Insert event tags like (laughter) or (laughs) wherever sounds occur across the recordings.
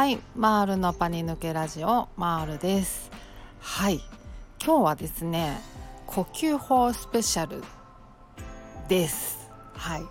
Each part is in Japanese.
はいマールのパニ抜けラジオマールです。はい今日はですね呼吸法スペシャルです。はい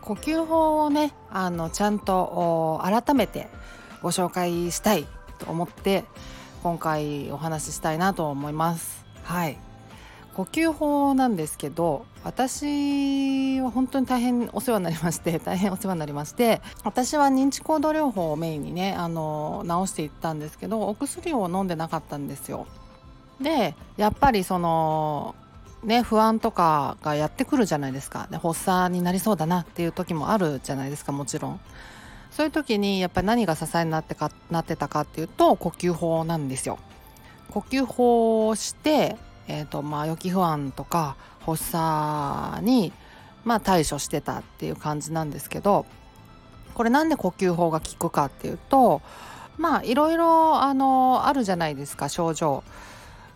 呼吸法をねあのちゃんと改めてご紹介したいと思って今回お話ししたいなと思います。はい。呼吸法なんですけど私は本当に大変お世話になりまして (laughs) 大変お世話になりまして私は認知行動療法をメインにねあの治していったんですけどお薬を飲んでなかったんですよ。でやっぱりそのね不安とかがやってくるじゃないですかで発作になりそうだなっていう時もあるじゃないですかもちろん。そういう時にやっぱり何が支えになってかなってたかっていうと呼吸法なんですよ。呼吸法をしてえーとまあ、予期不安とか発作に、まあ、対処してたっていう感じなんですけどこれなんで呼吸法が効くかっていうとまあいろいろあのあるじゃないですか症状。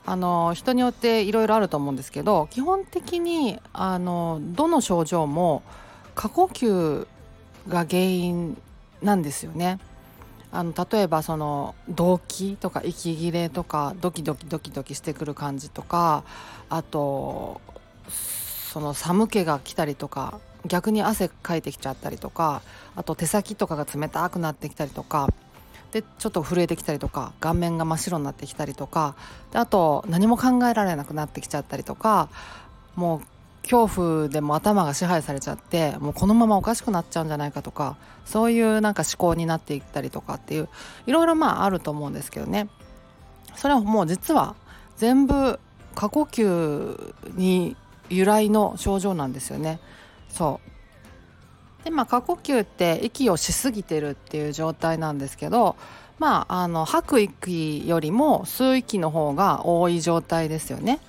あの人によっていろいろあると思うんですけど基本的にあのどの症状も過呼吸が原因なんですよね。あの例えばその動悸とか息切れとかドキドキドキドキしてくる感じとかあとその寒気が来たりとか逆に汗かいてきちゃったりとかあと手先とかが冷たくなってきたりとかでちょっと震えてきたりとか顔面が真っ白になってきたりとかであと何も考えられなくなってきちゃったりとかもう恐怖でも頭が支配されちゃってもうこのままおかしくなっちゃうんじゃないかとかそういうなんか思考になっていったりとかっていういろいろまああると思うんですけどね。それはもう実は全部過呼吸に由来の症状なんですよね。そう。でまあ過呼吸って息をしすぎてるっていう状態なんですけどまああの吐く息よりも吸う息の方が多い状態ですよね。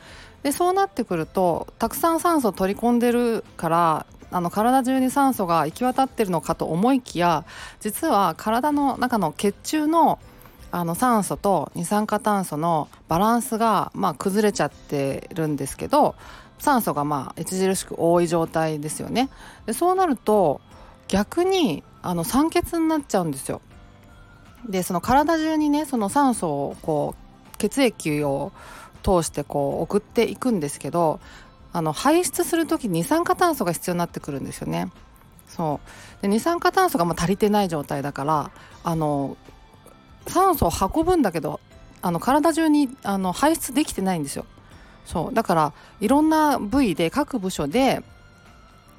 でそうなってくるとたくさん酸素を取り込んでるからあの体中に酸素が行き渡ってるのかと思いきや実は体の中の血中のあの酸素と二酸化炭素のバランスが、まあ、崩れちゃってるんですけど酸素がまあ著しく多い状態ですよね。でそうなると逆にあの酸欠になっちゃうんですよ。でその体中にねその酸素をこう血液を通してこう送っていくんですけどあの排出する時二酸化炭素が必要になってくるんですよね。そうで二酸化炭素がま足りてない状態だからあの酸素を運ぶんだけどあの体中にあの排出できてないんですよ。そうだからいろんな部位で各部署で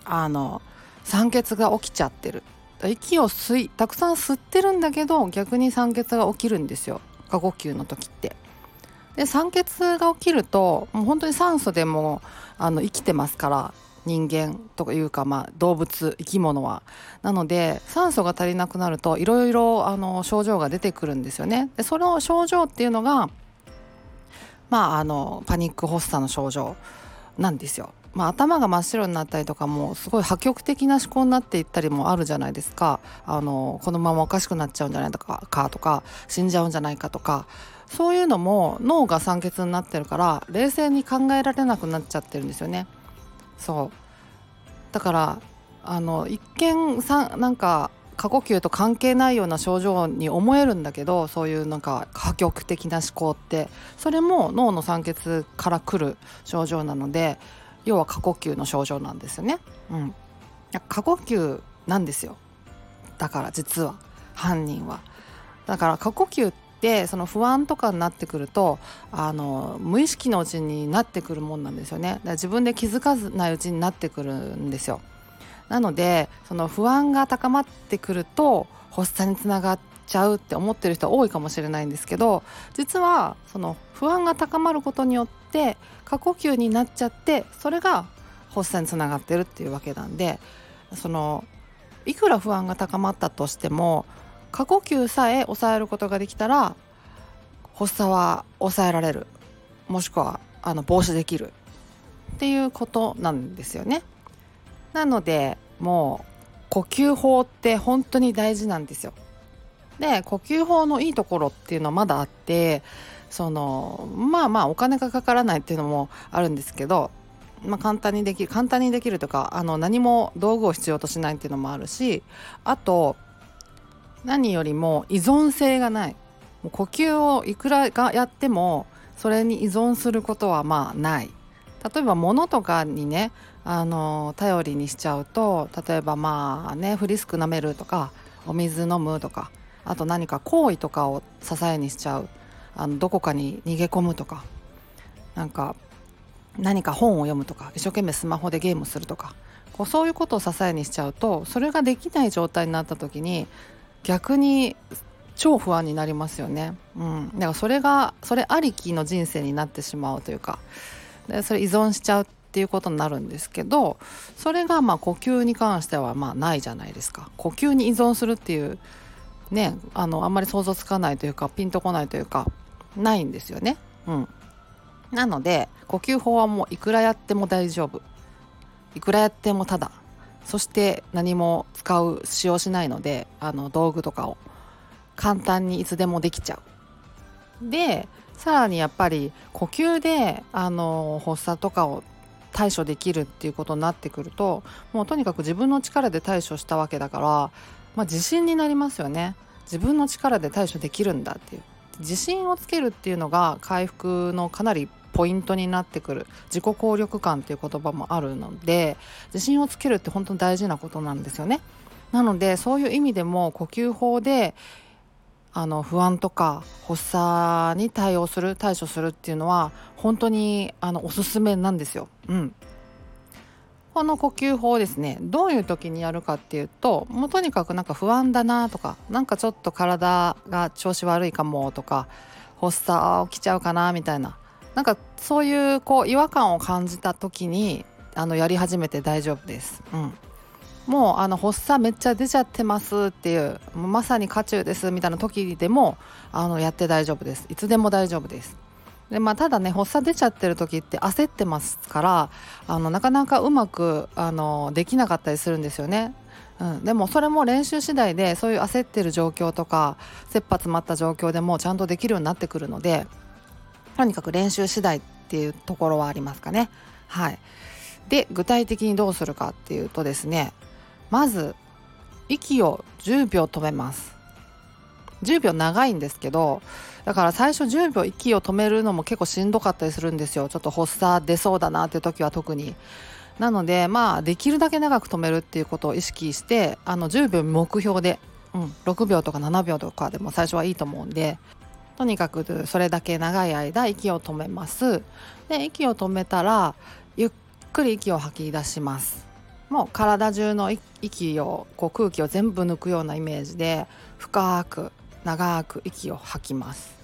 あの酸欠が起きちゃってる息を吸いたくさん吸ってるんだけど逆に酸欠が起きるんですよ過呼吸の時って。で酸欠が起きるともう本当に酸素でもあの生きてますから人間というか、まあ、動物生き物は。なので酸素が足りなくなるといろいろ症状が出てくるんですよね。でその症状っていうのがまああのパニック発作の症状なんですよ。まあ、頭が真っ白になったりとかもすごい破局的な思考になっていったりもあるじゃないですか。あのこのままおかしくなっちゃうんじゃないかとか死んじゃうんじゃないかとか。そういうのも脳が酸欠になってるから冷静に考えられなくなっちゃってるんですよね。そうだからあの一見さなんか過呼吸と関係ないような症状に思えるんだけどそういうなんか破局的な思考ってそれも脳の酸欠からくる症状なので要は過呼吸の症状なんですよね。うん、過呼吸なんですよだから実は犯人は。だから過呼吸ってその不安とかになってくるとあの無意識のうちになってくるもんなんですよね。だから自分で気づかないうちになってくるんですよ。なのでその不安が高まってくると発作につながっちゃうって思ってる人は多いかもしれないんですけど実はその不安が高まることによって過呼吸になっちゃってそれが発作につながってるっていうわけなんでそのいくら不安が高まったとしても過呼吸さえ抑えることができたら発作は抑えられるもしくはあの防止できるっていうことなんですよね。なのでもう呼吸法って本当に大事なんですよ。で呼吸法のいいところっていうのはまだあってそのまあまあお金がかからないっていうのもあるんですけど、まあ、簡単にできる簡単にできるとかあの何も道具を必要としないっていうのもあるしあと何よりも依存性がない。呼吸をいくらがやってもそれに依存することはまあない。例えば物とかにねあの頼りにしちゃうと例えばまあねフリスク舐めるとかお水飲むとかあと何か行為とかを支えにしちゃう。あのどこかに逃げ込むとか。なんか何か本を読むとか一生懸命スマホでゲームするとか。こうそういうことを支えにしちゃうとそれができない状態になった時に逆に超不安になりますよね。うん、だからそれがそれありきの人生になってしまうというかでそれ依存しちゃうっていうことになるんですけどそれがまあ呼吸に関してはまあないじゃないですか。呼吸に依存するっていうねあのあんまり想像つかないというかピンとこないというかないんですよね。うん、なので呼吸法はもういくらやっても大丈夫いくらやってもただそして何も使う使用しないのであの道具とかを簡単にいつでもできちゃう。でさらにやっぱり呼吸であの発作とかを対処できるっていうことになってくるともうとにかく自分の力で対処したわけだから、まあ、自信になりますよね自分の力で対処できるんだっていう自信をつけるっていうのが回復のかなりポイントになってくる自己効力感っていう言葉もあるので自信をつけるって本当に大事なことなんですよね。なのでそういう意味でも呼吸法であの不安とか発作に対応する対処するっていうのは本当にあのおすすめなんですよ。うん、この呼吸法ですねどういう時にやるかっていうともうとにかくなんか不安だなとかなんかちょっと体が調子悪いかもとか発作起きちゃうかなみたいななんかそういうこう違和感を感じた時にあのやり始めて大丈夫です。うんもうあの発作めっちゃ出ちゃってますっていうまさに渦中ですみたいな時でもあのやって大丈夫ですいつでも大丈夫ですでまあ、ただね発作出ちゃってる時って焦ってますからあのなかなかうまくあのできなかったりするんですよね。うん、でもそれも練習次第でそういう焦ってる状況とか切羽詰まった状況でもちゃんとできるようになってくるのでとにかく練習次第っていうところはありますかね。はい、で具体的にどうするかっていうとですねまず息を10秒止めます。10秒長いんですけどだから最初10秒息を止めるのも結構しんどかったりするんですよ。ちょっと発作出そうだなっていう時は特に。なのでまあできるだけ長く止めるっていうことを意識してあの10秒目標で、うん、6秒とか7秒とかでも最初はいいと思うんでとにかくそれだけ長い間息を止めます。で息を止めたらゆっくり息を吐き出します。もう体中の息をこう空気を全部抜くようなイメージで深く長く息を吐きます。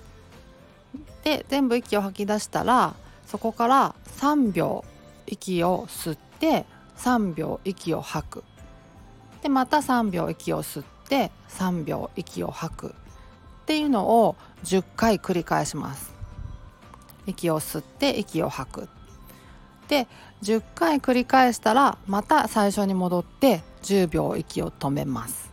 で全部息を吐き出したらそこから3秒息を吸って3秒息を吐く。でまた3秒息を吸って3秒息を吐く。っていうのを10回繰り返します。息を吸って息を吐く。で10回繰り返したらまた最初に戻って10秒息を止めます。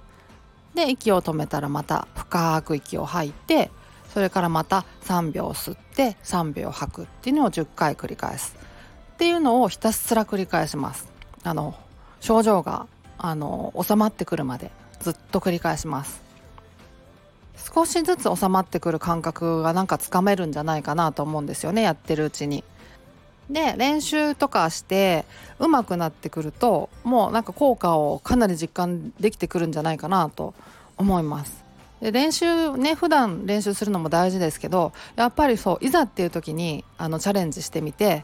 で息を止めたらまた深く息を吐いてそれからまた3秒吸って3秒吐くっていうのを10回繰り返す。っていうのをひたすら繰り返します。あの症状があの収まってくるまでずっと繰り返します。少しずつ収まってくる感覚がなんかつかめるんじゃないかなと思うんですよねやってるうちに。で練習とかして上手くなってくるともうなんか効果をかなり実感できてくるんじゃないかなと思います。で練習ね普段練習するのも大事ですけどやっぱりそういざっていう時にあのチャレンジしてみて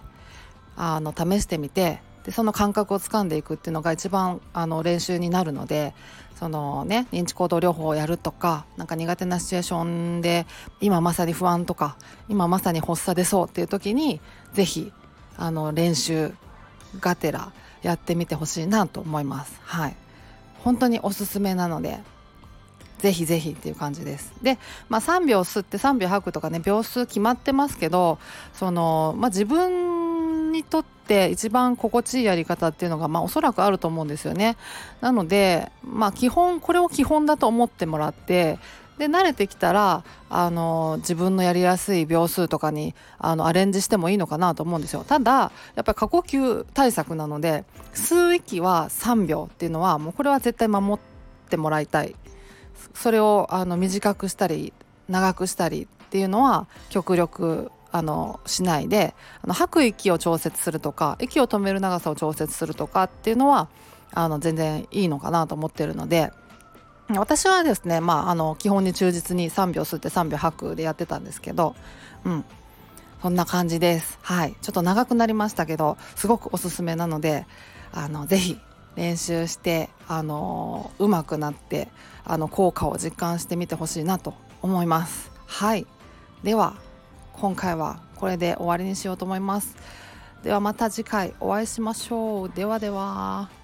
あの試してみてでその感覚をつかんでいくっていうのが一番あの練習になるのでそのね認知行動療法をやるとかなんか苦手なシチュエーションで今まさに不安とか今まさに発作出そうっていう時に是非あの練習がてらやってみてほしいなと思います。はい。本当におすすめなのでぜひぜひっていう感じです。で、まあ、3秒吸って3秒吐くとかね秒数決まってますけどその、まあ、自分にとって一番心地いいやり方っていうのが、まあ、おそらくあると思うんですよね。なので、まあ、基本これを基本だと思ってもらってで慣れてきたらあの自分のやりやすい秒数とかにあのアレンジしてもいいのかなと思うんですよ。ただやっぱり過呼吸対策なので吸う息は3秒っていうのはもうこれは絶対守ってもらいたい。それをあの短くしたり長くしたりっていうのは極力あのしないであの吐く息を調節するとか息を止める長さを調節するとかっていうのはあの全然いいのかなと思ってるので私はですね、まあ、あの基本に忠実に3秒吸って3秒吐くでやってたんですけど、うん、そんな感じです。はい、ちょっと長くなりましたけどすごくおすすめなのであのぜひ練習してあの上手くなってあの効果を実感してみてほしいなと思います。はいでは今回はこれで終わりにしようと思います。ではまた次回お会いしましょう。ではでは。